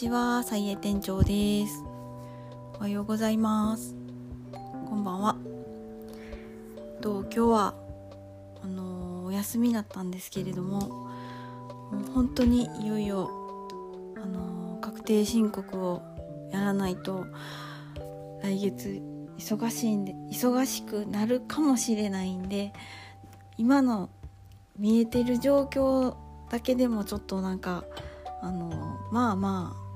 ちは、さいえ店長です。おはようございます。こんばんは。と今日はあのお休みだったんですけれども、もう本当にいよいよあの確定申告をやらないと来月忙しいんで忙しくなるかもしれないんで、今の見えてる状況だけでもちょっとなんかあのまあまあ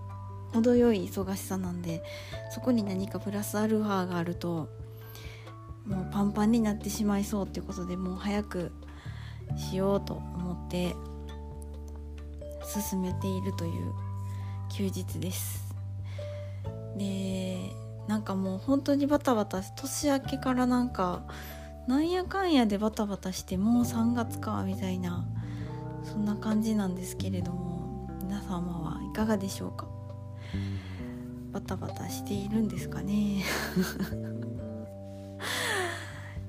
程よい忙しさなんでそこに何かプラスアルファがあるともうパンパンになってしまいそうっていうことでもう早くしようと思って進めているという休日です。でなんかもう本当にバタバタ年明けからなんかなんやかんやでバタバタしてもう3月かみたいなそんな感じなんですけれども皆様はいかがでしょうか？バタバタしているんですかね。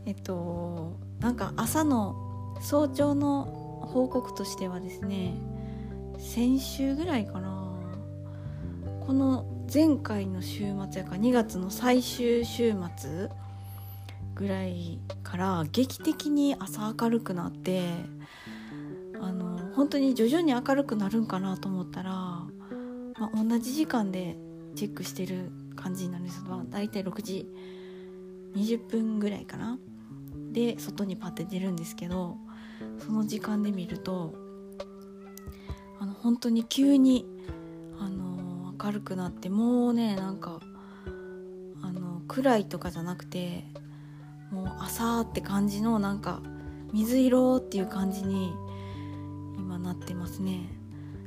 えっとなんか朝の早朝の報告としてはですね先週ぐらいかな。この前回の週末やから2月の最終週末ぐらいから劇的に朝明るくなってあの本当に徐々に明るくなるんかなと思ったら、まあ、同じ時間でチェックしてる感じになるんです。が大体6時20分ぐらいかな。で外にパッて出るんですけどその時間で見るとあの本当に急にあの明るくなってもうねなんかあの暗いとかじゃなくてもう朝って感じのなんか水色っていう感じに今なってますね。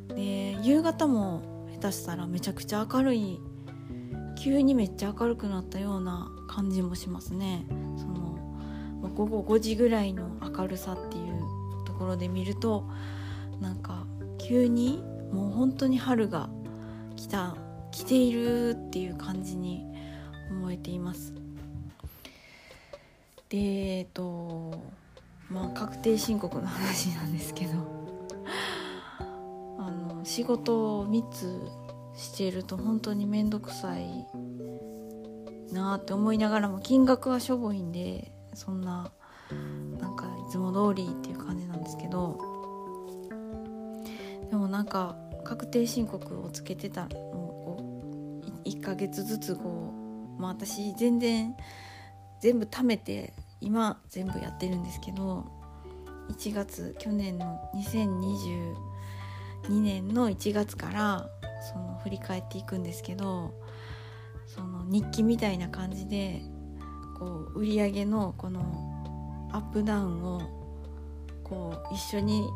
で夕方も下手したらめちゃくちゃ明るい急にめっちゃ明るくなったような感じもしますね。その午後5時ぐらいの明るさっていうところで見るとなんか急にもう本当に春が来た来ているっていう感じに思えています。でえっとまあ確定申告の話なんですけど。仕事を3つしていると本当に面倒くさいなって思いながらも金額はしょぼいんでそんななんかいつも通りっていう感じなんですけど。でもなんか確定申告をつけてたのを1ヶ月ずつこうまあ私全然全部貯めて今全部やってるんですけど1月去年の2020 2年の1月からその振り返っていくんですけどその日記みたいな感じでこう売り上げのこのアップダウンをこう一緒に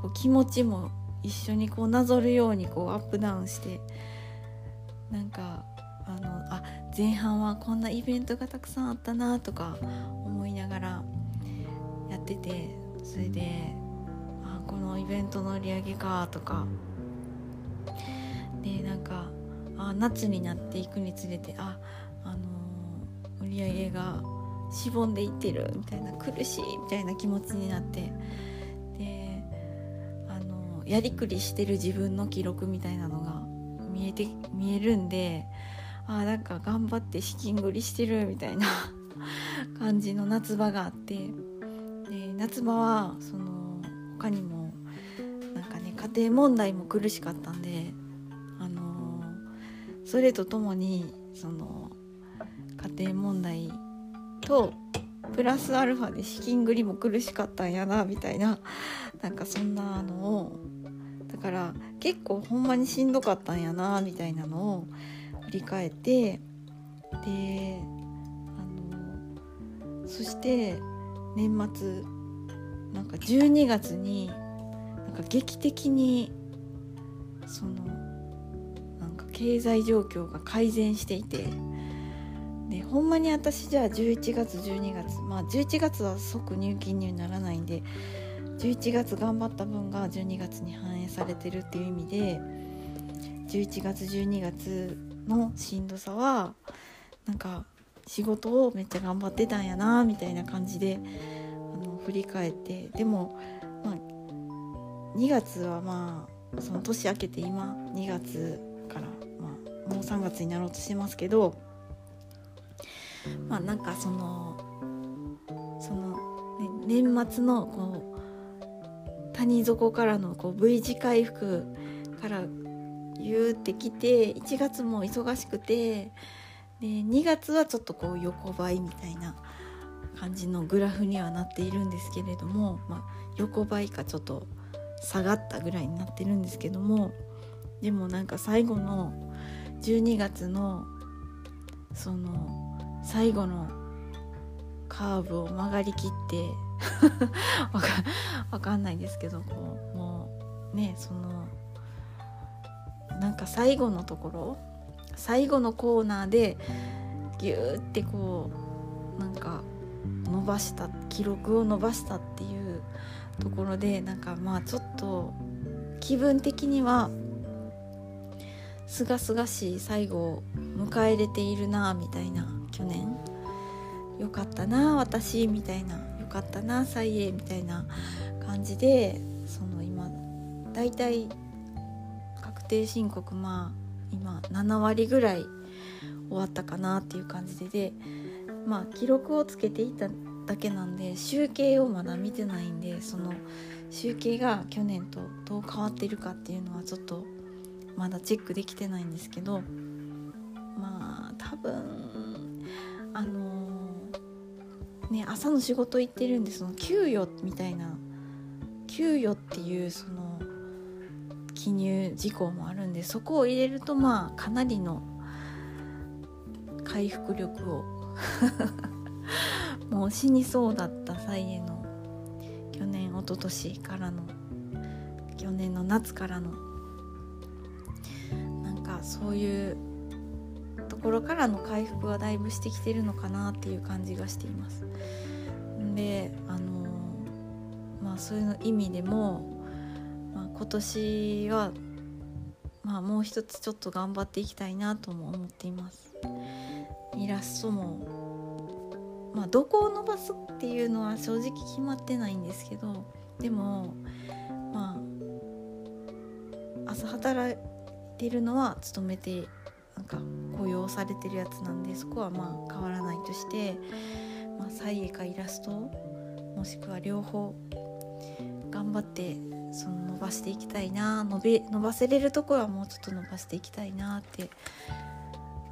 こう気持ちも一緒にこうなぞるようにこうアップダウンしてなんかあのあ前半はこんなイベントがたくさんあったなとか思いながらやっててそれでこのイベントの売り上げかとか。でなんかあ夏になっていくにつれてああのー、売り上げがしぼんでいってるみたいな苦しいみたいな気持ちになって。であのー、やりくりしてる自分の記録みたいなのが見えて見えるんであなんか頑張って資金繰りしてるみたいな 感じの夏場があって。で夏場はその他にもなんかね家庭問題も苦しかったんであのー、それとともにその家庭問題とプラスアルファで資金繰りも苦しかったんやなみたいななんかそんなのをだから結構ほんまにしんどかったんやなみたいなのを振り返ってであのそして年末なんか12月になんか劇的にそのなんか経済状況が改善していてでほんまに私じゃあ11月12月まあ11月は即入金にはならないんで11月頑張った分が12月に反映されてるっていう意味で11月12月のしんどさはなんか仕事をめっちゃ頑張ってたんやなみたいな感じで振り返ってでも、まあ、2月はまあその年明けて今2月から、まあ、もう3月になろうとしてますけどまあなんかそのその、ね、年末のこう谷底からのこう V 字回復から言うってきて1月も忙しくてで2月はちょっとこう横ばいみたいな感じのグラフにはなっているんですけれども、まあ、横ばいかちょっと下がったぐらいになってるんですけどもでもなんか最後の12月のその最後のカーブを曲がりきって わかわかんないですけどこうもうねそのなんか最後のところ最後のコーナーでギューってこうなんか伸ばした記録を伸ばしたっていうところでなんかまあちょっと気分的にはすがすがしい最後を迎えれているなみたいな去年。よかったな私みたいなよかったな再エみたいな感じでその今だいたい確定申告まあ今7割ぐらい終わったかなっていう感じででまあ記録をつけていただけなんで集計をまだ見てないんでその集計が去年とどう変わってるかっていうのはちょっとまだチェックできてないんですけどまあ多分あのー、ね朝の仕事行ってるんでその給与みたいな給与っていうその記入事項もあるんでそこを入れるとまあかなりの回復力を もう死にそうだった際への去年一昨年からの去年の夏からのなんかそういうところからの回復はだいぶしてきてるのかなっていう感じがしています。であのまあそういうの意味でも、まあ、今年は、まあ、もう一つちょっと頑張っていきたいなとも思っています。イラストもまあどこを伸ばすっていうのは正直決まってないんですけどでもまあ朝働いてるのは勤めてなんか雇用されてるやつなんでそこはまあ変わらないとして、まあ、左右かイラストもしくは両方頑張ってその伸ばしていきたいな伸び伸ばせれるところはもうちょっと伸ばしていきたいなって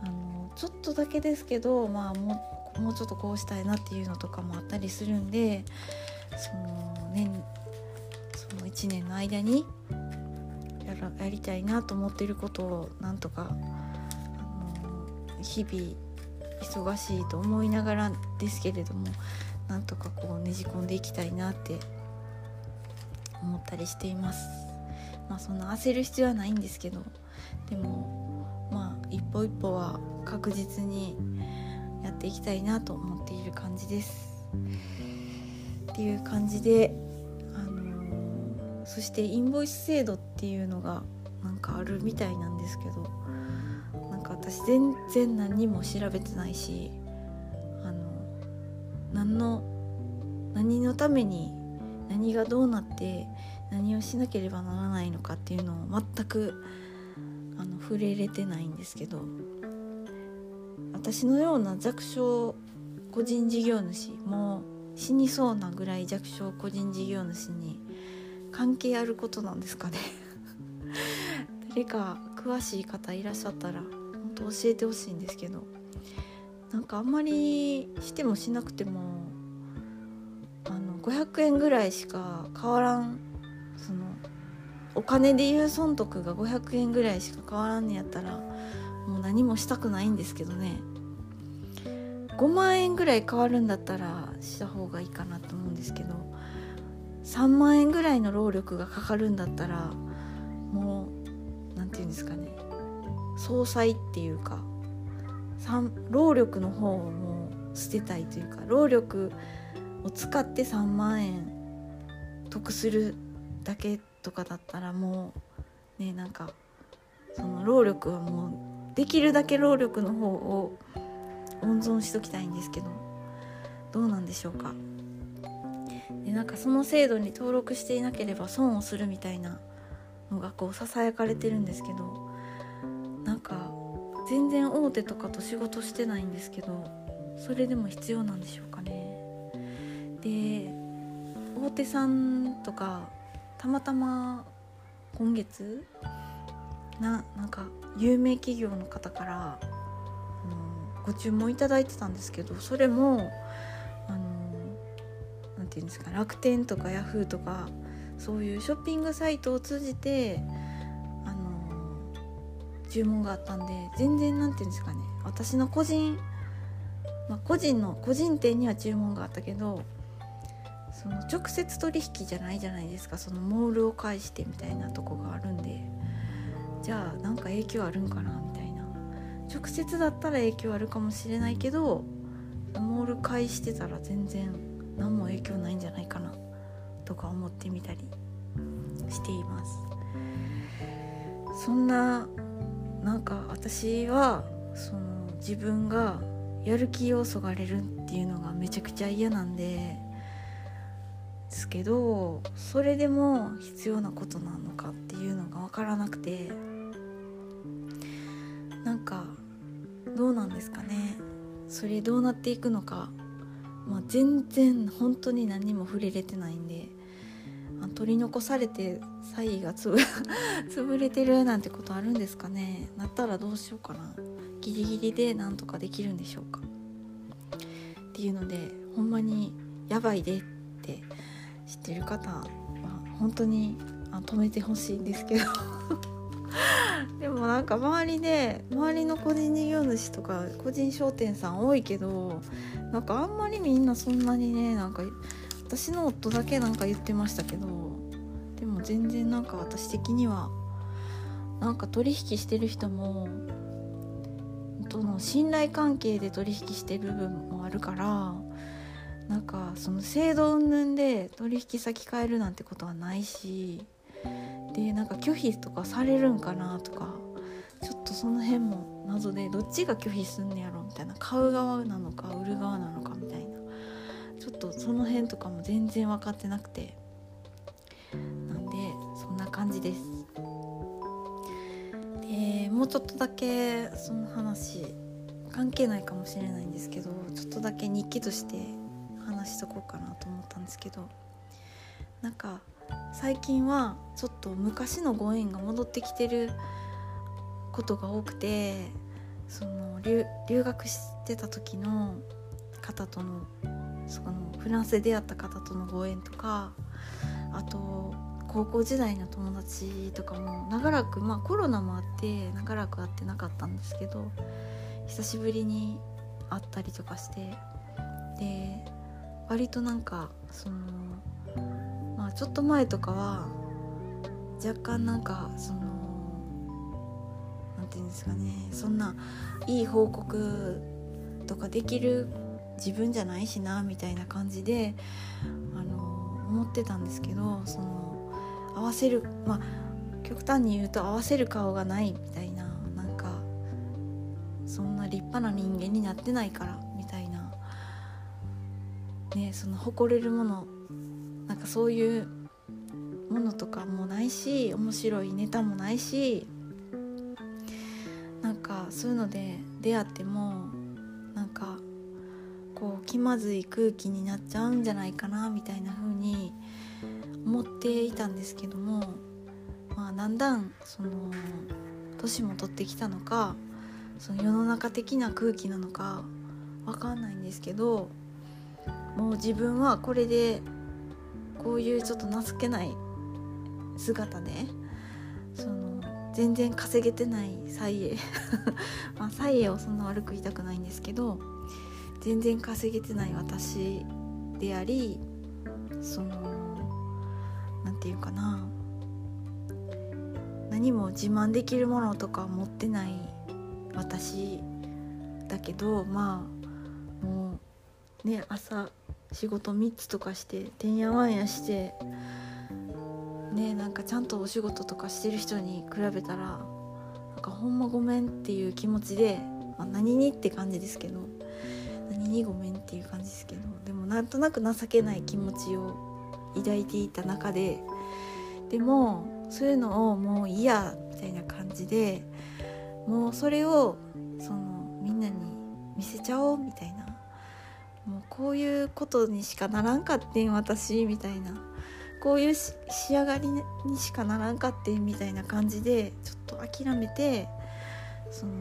あのちょっとだけですけど、まあ、もうもうちょっとこうしたいなっていうのとかもあったりするんでその年その1年の間にやらやりたいなと思っていることをなんとかあの日々忙しいと思いながらですけれどもなんとかこうねじ込んでいきたいなって思ったりしています。まあそんな焦る必要はないんですけどでもまあ一歩一歩は確実にやっていきたいなと思っている感じです。っていう感じであのそしてインボイス制度っていうのがなんかあるみたいなんですけどなんか私全然何も調べてないしあの何の何のために何がどうなって何をしなければならないのかっていうのを全くあの触れれてないんですけど私のような弱小個人事業主もう死にそうなぐらい弱小個人事業主に関係あることなんですかね。誰か詳しい方いらっしゃったら本当教えてほしいんですけどなんかあんまりしてもしなくてもあの500円ぐらいしか変わらんそのお金でいう損得が500円ぐらいしか変わらんねやったらもう何もしたくないんですけどね。5万円ぐらい変わるんだったらした方がいいかなと思うんですけど。3万円ぐらいの労力がかかるんだったらもう何て言うんですかね。総裁っていうか労力の方をもう捨てたいというか労力を使って3万円得するだけとかだったらもうねなんかその労力はもうできるだけ労力の方を温存しときたいんですけどどうなんでしょうか？でなんかその制度に登録していなければ損をするみたいなのがこうささやかれてるんですけどなんか全然大手とかと仕事してないんですけどそれでも必要なんでしょうかね？で大手さんとかたまたま今月ななんか有名企業の方からご注文いただいてたんですけどそれもあのなんていうんですか楽天とかヤフーとかそういうショッピングサイトを通じてあの注文があったんで全然なんていうんですかね私の個人、まあ、個人の個人店には注文があったけどその直接取引じゃないじゃないですか。そのモールを介してみたいなとこがあるんで。じゃあなんか影響あるんかなみたいな。直接だったら影響あるかもしれないけどモール介してたら全然何も影響ないんじゃないかな。とか思ってみたりしています。そんななんか私はその自分がやる気をそがれるっていうのがめちゃくちゃ嫌なんで。ですけどそれでも必要なことなのかっていうのが分からなくてなんかどうなんですかね。それどうなっていくのか、まあ、全然本当に何も触れれてないんで取り残されてサイがつ 潰れてるなんてことあるんですかね。なったらどうしようかな。ギリギリでなんとかできるんでしょうか。っていうのでほんまにやばいでって知ってる方は本当に止めてほしいんですけど。でもなんか周りで周りの個人事業主とか個人商店さん多いけどなんかあんまりみんなそんなにねなんか私の夫だけなんか言ってましたけどでも全然なんか私的にはなんか取引してる人もとの信頼関係で取引してる部分もあるからなんかその制度云々で取引先変えるなんてことはないしでなんか拒否とかされるんかなとかちょっとその辺も謎でどっちが拒否すんねやろみたいな買う側なのか売る側なのかみたいなちょっとその辺とかも全然分かってなくてなんでそんな感じです。でもうちょっとだけその話関係ないかもしれないんですけどちょっとだけ日記として話しとこうかなと思ったんですけどなんか最近はちょっと昔のご縁が戻ってきてることが多くてその留学してた時の方とのそのフランスで出会った方とのご縁とかあと高校時代の友達とかも長らくまあコロナもあって長らく会ってなかったんですけど久しぶりに会ったりとかしてで割となんかそのまあちょっと前とかは若干なんかその何て言うんですかねそんないい報告とかできる自分じゃないしなみたいな感じであの思ってたんですけどその合わせるまあ極端に言うと合わせる顔がないみたいななんかそんな立派な人間になってないからねその誇れるものなんかそういうものとかもないし面白いネタもないしなんかそういうので出会ってもなんかこう気まずい空気になっちゃうんじゃないかなみたいな風に思っていたんですけどもまあだんだんその年も取ってきたのかその世の中的な空気なのか分かんないんですけどもう自分はこれでこういうちょっと情けない姿でその全然稼げてないサイエまあサイエをそんな悪く言いたくないんですけど全然稼げてない私でありその何て言うかな何も自慢できるものとか持ってない私だけどまあもうね朝仕事3つとかしててんやわんやしてねなんかちゃんとお仕事とかしてる人に比べたらなんかほんまごめんっていう気持ちで、まあ、何にって感じですけど何にごめんっていう感じですけどでもなんとなく情けない気持ちを抱いていた中ででもそういうのをもう嫌みたいな感じでもうそれをそのみんなに見せちゃおうみたいなもうこういうことにしかならんかってん私みたいな。こういう仕上がりにしかならんかってんみたいな感じでちょっと諦めてその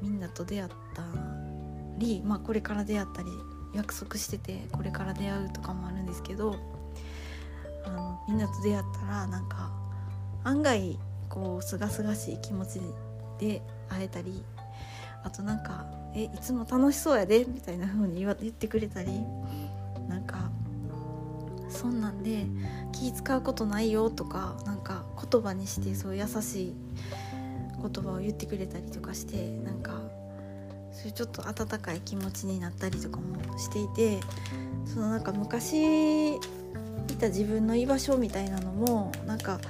みんなと出会ったり、まあ、これから出会ったり約束しててこれから出会うとかもあるんですけどあのみんなと出会ったらなんか案外こうすがすがしい気持ちで会えたりあとなんか「えいつも楽しそうやで」みたいな風に言ってくれたりなんかそんなんで気使うことないよとかなんか言葉にしてそう優しい言葉を言ってくれたりとかしてなんかそういうちょっと温かい気持ちになったりとかもしていてそのなんか昔いた自分の居場所みたいなのもなんか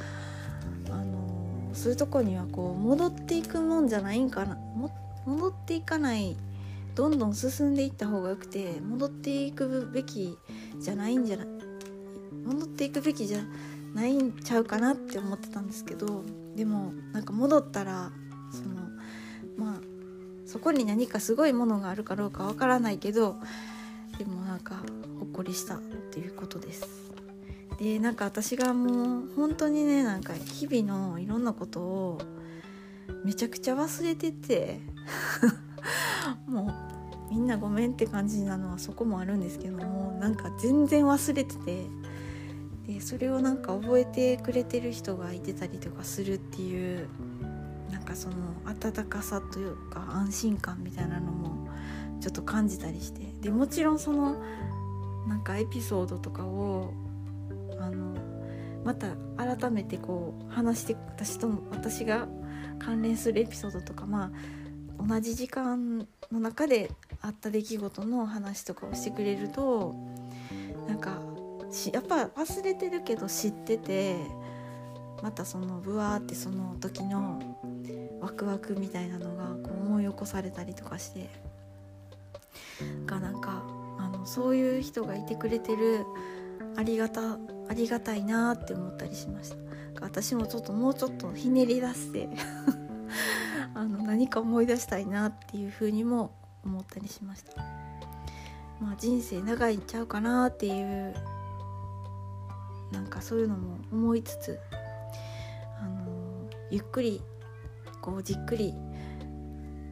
あのそういうとこにはこう戻っていくもんじゃないんかな戻っていかないどんどん進んでいった方がよくて戻っていくべきじゃないんじゃない戻っていくべきじゃないんちゃうかなって思ってたんですけどでもなんか戻ったらそのまあそこに何かすごいものがあるかどうかわからないけどでもなんかほっこりしたっていうことです。でなんか私がもう本当にねなんか日々のいろんなことをめちゃくちゃ忘れてて。もうみんなごめんって感じなのはそこもあるんですけどもなんか全然忘れてて。でそれをなんか覚えてくれてる人がいてたりとかするっていうなんかその温かさというか安心感みたいなのもちょっと感じたりして。でもちろんそのなんかエピソードとかをあのまた改めてこう話して私と私が関連するエピソードとかまあ同じ時間の中であった出来事の話とかをしてくれるとなんかやっぱ忘れてるけど知っててまたそのブワーってその時のワクワクみたいなのがこう思い起こされたりとかしてがなんかあのそういう人がいてくれてるありがたありがたいなって思ったりしました。私もちょっともうちょっとひねり出して あの何か思い出したいなっていうふうにも思ったりしました。まあ人生長いんちゃうかなっていうなんかそういうのも思いつつあのゆっくりこうじっくり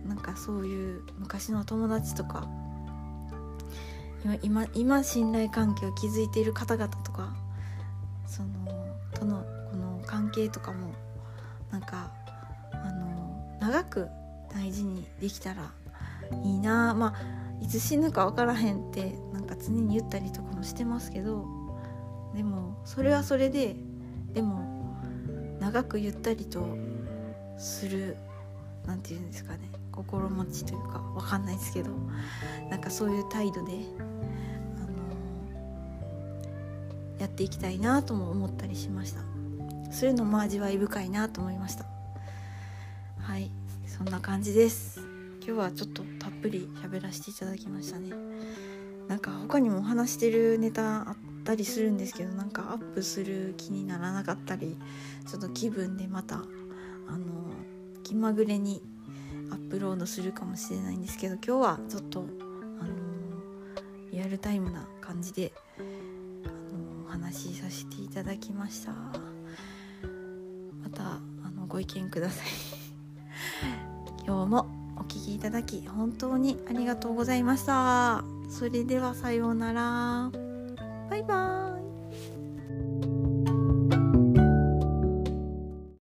なんかそういう昔の友達とか今今信頼関係を築いている方々とかそのとの関係とかもなんかあの長く大事にできたらいいな。まあいつ死ぬか分からへんってなんか常に言ったりとかもしてますけどでもそれはそれででも長くゆったりとする何て言うんですかね心持ちというか分かんないですけどなんかそういう態度で、あの、やっていきたいなとも思ったりしました。そういうのも味わい深いなと思いました。はいそんな感じです。今日はちょっとたっぷり喋らせていただきましたね。なんか他にも話してるネタあったりするんですけどなんかアップする気にならなかったりちょっと気分でまたあの気まぐれにアップロードするかもしれないんですけど今日はちょっと、あのリアルタイムな感じで、あのお話しさせていただきました。たあのご意見ください。今日もお聴きいただき本当にありがとうございました。それではさようなら。バイバーイ。